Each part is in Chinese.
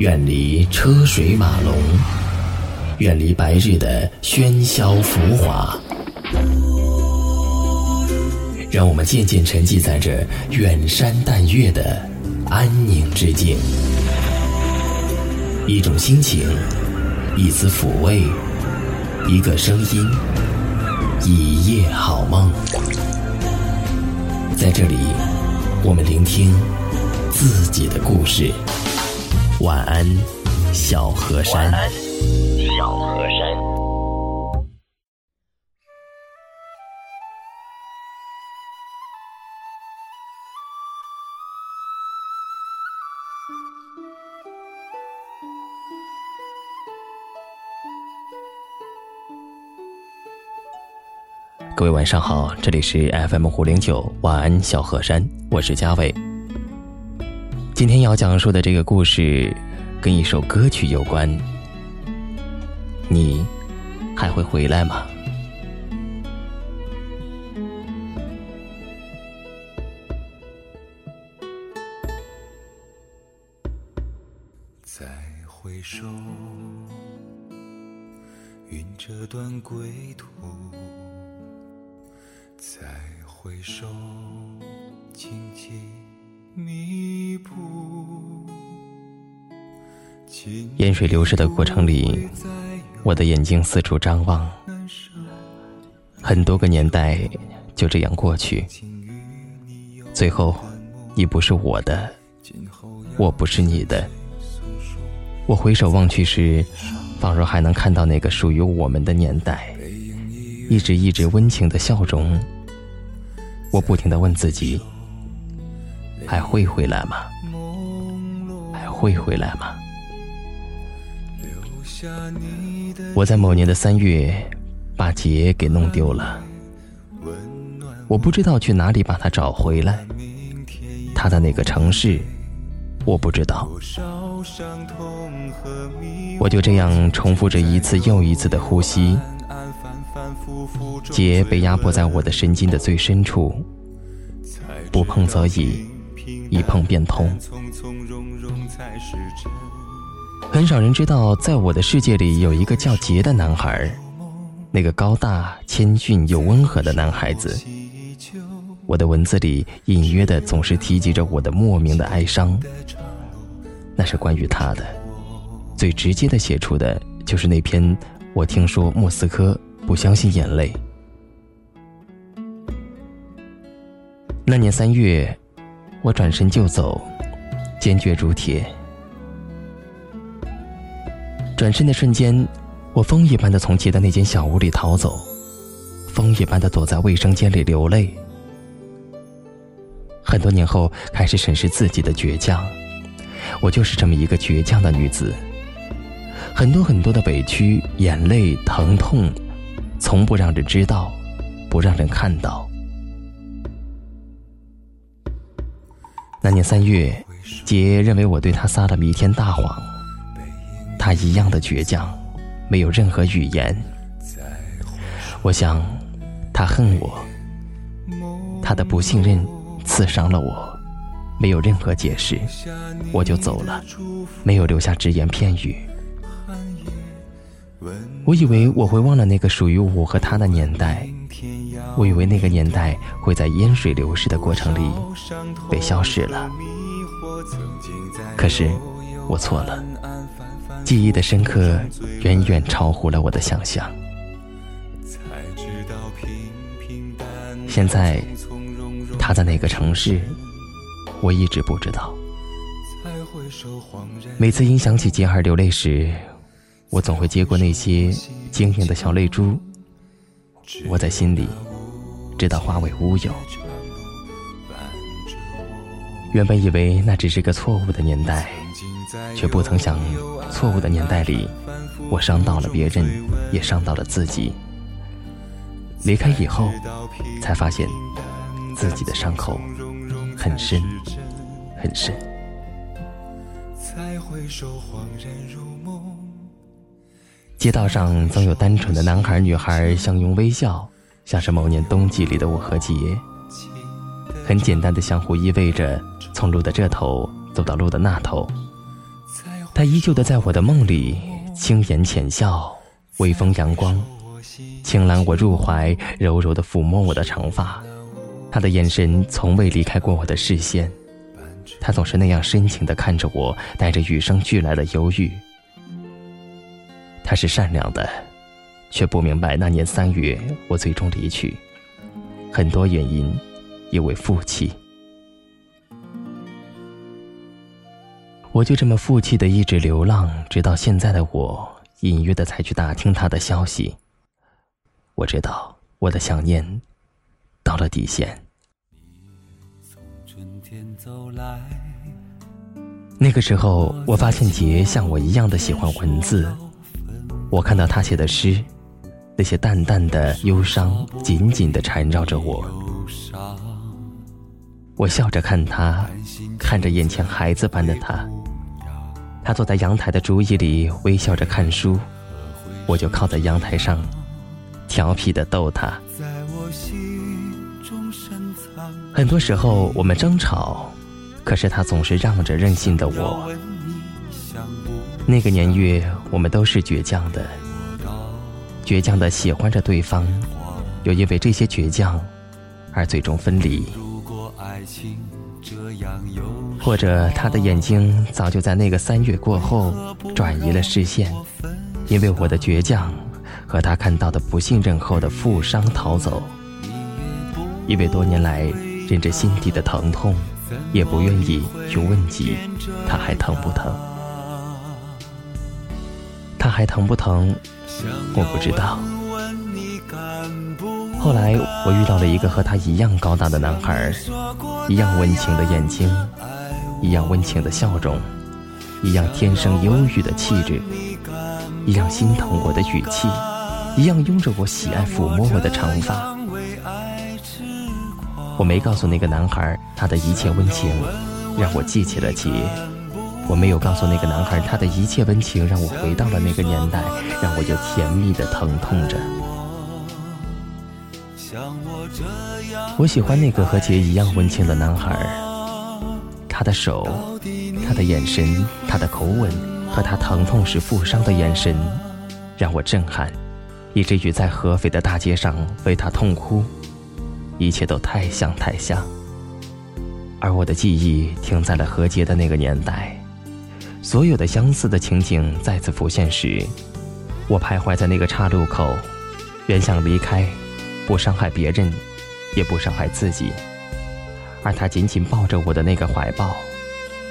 远离车水马龙，远离白日的喧嚣浮华，让我们渐渐沉寂在这远山淡月的安宁之境。一种心情，一丝抚慰，一个声音，一夜好梦。在这里，我们聆听自己的故事。晚安，小河山。晚安，小河山。各位晚上好，这里是 FM 五零九晚安小河山，我是嘉伟。今天要讲述的这个故事，跟一首歌曲有关。你还会回来吗？再回首，云这段归途。再回首，荆棘密布。烟水流逝的过程里，我的眼睛四处张望，很多个年代就这样过去。最后，你不是我的，我不是你的。我回首望去时，仿若还能看到那个属于我们的年代。一直一直温情的笑容，我不停的问自己：还会回来吗？还会回来吗？我在某年的三月把杰给弄丢了，我不知道去哪里把他找回来。他在哪个城市？我不知道。我就这样重复着一次又一次的呼吸。结被压迫在我的神经的最深处，不碰则已，一碰便痛。很少人知道，在我的世界里有一个叫杰的男孩，那个高大、谦逊又温和的男孩子。我的文字里隐约的总是提及着我的莫名的哀伤，那是关于他的。最直接的写出的就是那篇，我听说莫斯科。不相信眼泪。那年三月，我转身就走，坚决如铁。转身的瞬间，我风一般的从杰的那间小屋里逃走，风一般的躲在卫生间里流泪。很多年后，开始审视自己的倔强，我就是这么一个倔强的女子。很多很多的委屈、眼泪、疼痛。从不让人知道，不让人看到。那年三月，杰认为我对他撒了弥天大谎，他一样的倔强，没有任何语言。我想，他恨我，他的不信任刺伤了我，没有任何解释，我就走了，没有留下只言片语。我以为我会忘了那个属于我和他的年代，我以为那个年代会在烟水流逝的过程里被消失了。可是我错了，记忆的深刻远远超乎了我的想象。现在他在哪个城市，我一直不知道。每次因想起杰儿流泪时，我总会接过那些晶莹的小泪珠，我在心里直到化为乌有。原本以为那只是个错误的年代，却不曾想，错误的年代里，我伤到了别人，也伤到了自己。离开以后，才发现自己的伤口很深，很深。街道上总有单纯的男孩女孩相拥微笑，像是某年冬季里的我和杰，很简单的相互依偎着，从路的这头走到路的那头，他依旧的在我的梦里，轻言浅笑，微风阳光，轻揽我入怀，柔柔的抚摸我的长发。他的眼神从未离开过我的视线，他总是那样深情的看着我，带着与生俱来的忧郁。他是善良的，却不明白那年三月我最终离去，很多原因，因为负气。我就这么负气的一直流浪，直到现在的我，隐约的才去打听他的消息。我知道我的想念到了底线。那个时候，我发现杰像我一样的喜欢文字。我看到他写的诗，那些淡淡的忧伤紧紧的缠绕着我。我笑着看他，看着眼前孩子般的他。他坐在阳台的竹椅里微笑着看书，我就靠在阳台上，调皮的逗他。很多时候我们争吵，可是他总是让着任性的我。那个年月，我们都是倔强的，倔强的喜欢着对方，又因为这些倔强而最终分离。或者他的眼睛早就在那个三月过后转移了视线，因为我的倔强和他看到的不信任后的负伤逃走。因为多年来忍着心底的疼痛，也不愿意去问及他还疼不疼，他还疼不疼，我不知道。后来我遇到了一个和他一样高大的男孩，一样温情的眼睛，一样温情的笑容，一样天生忧郁的气质，一样心疼我的语气，一样拥着我喜爱抚摸我的长发。我没告诉那个男孩他的一切温情，让我记起了起。我没有告诉那个男孩他的一切温情，让我回到了那个年代，让我又甜蜜的疼痛着。我喜欢那个和杰一样温情的男孩，他的手，他的眼神，他的口吻，和他疼痛时负伤的眼神，让我震撼，以至于在合肥的大街上为他痛哭，一切都太像太像。而我的记忆停在了何洁的那个年代，所有的相似的情景再次浮现时，我徘徊在那个岔路口，原想离开。不伤害别人，也不伤害自己，而他紧紧抱着我的那个怀抱，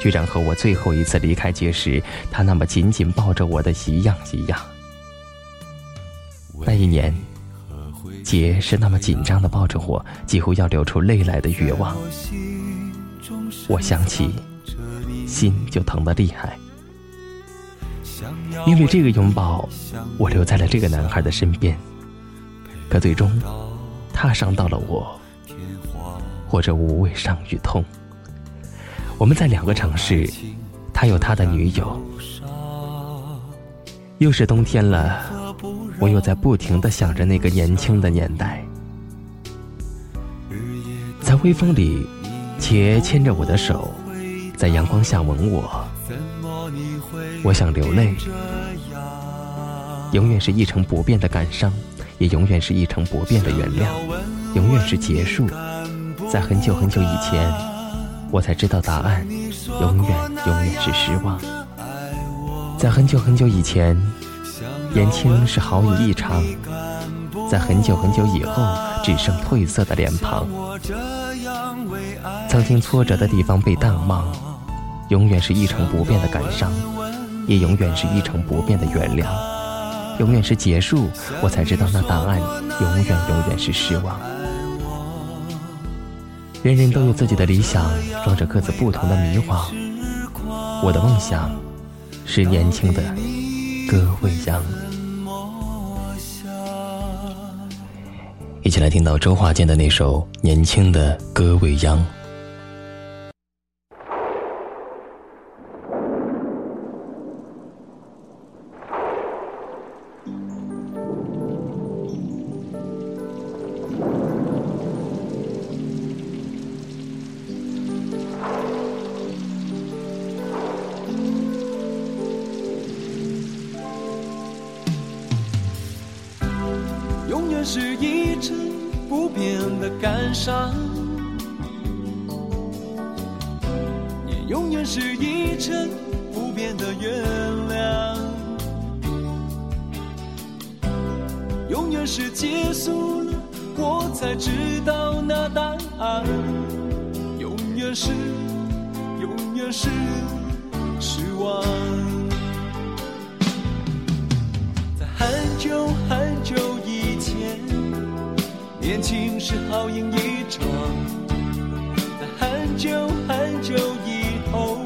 居然和我最后一次离开结时，他那么紧紧抱着我的一样一样。那一年，杰是那么紧张的抱着我，几乎要流出泪来的绝望。我想起，心就疼得厉害，因为这个拥抱，我留在了这个男孩的身边。可最终，他伤到了我，或者无畏伤与痛。我们在两个城市，他有他的女友。又是冬天了，我又在不停的想着那个年轻的年代。在微风里，且牵着我的手，在阳光下吻我。我想流泪，永远是一成不变的感伤。也永远是一成不变的原谅，永远是结束。在很久很久以前，我才知道答案，永远永远是失望。在很久很久以前，年轻是好雨一场。在很久很久以后，只剩褪色的脸庞。曾经挫折的地方被淡忘，永远是一成不变的感伤，也永远是一成不变的原谅。永远是结束，我才知道那答案永远永远是失望。人人都有自己的理想，装着各自不同的迷惘。我的梦想是年轻的歌未央。一起来听到周华健的那首《年轻的歌未央》。永远是一成不变的感伤，也永远是一成不变的原谅。永远是结束了，我才知道那答案。永远是，永远是失望。年轻时豪饮一场；在很久很久以后，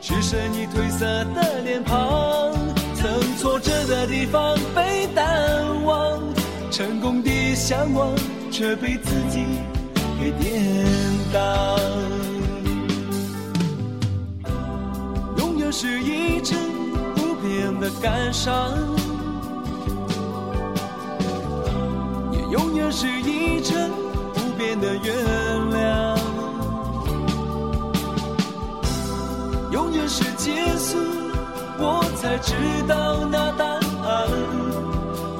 只剩你褪色的脸庞。曾挫折的地方被淡忘，成功的向往却被自己给颠倒。永远是一成不变的感伤，永远是一成不变的原谅。永远是结束。我才知道那答案，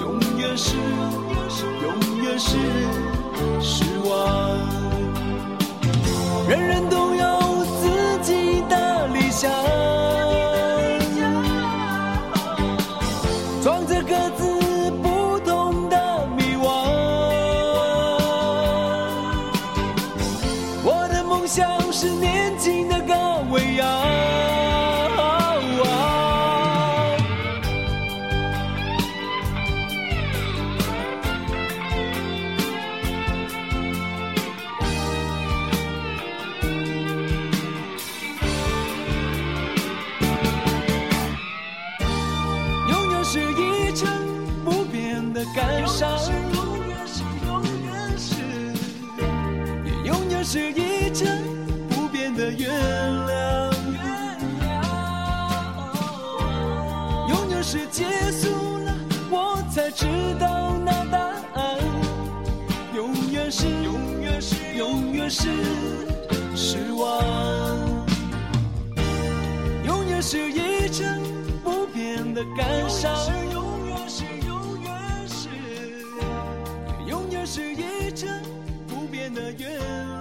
永远是，永远是失望。人人都有自己的理想，我的梦想是年轻的高伟阳。永远是一成不变的感伤，永远是，永远是，也永远是一成不变的原谅。永远是结束了，我才知道那答案。永远是，永远是，永远是失望。永远是一成不变的感伤，永远是，永远是，永远是一成不变的原谅。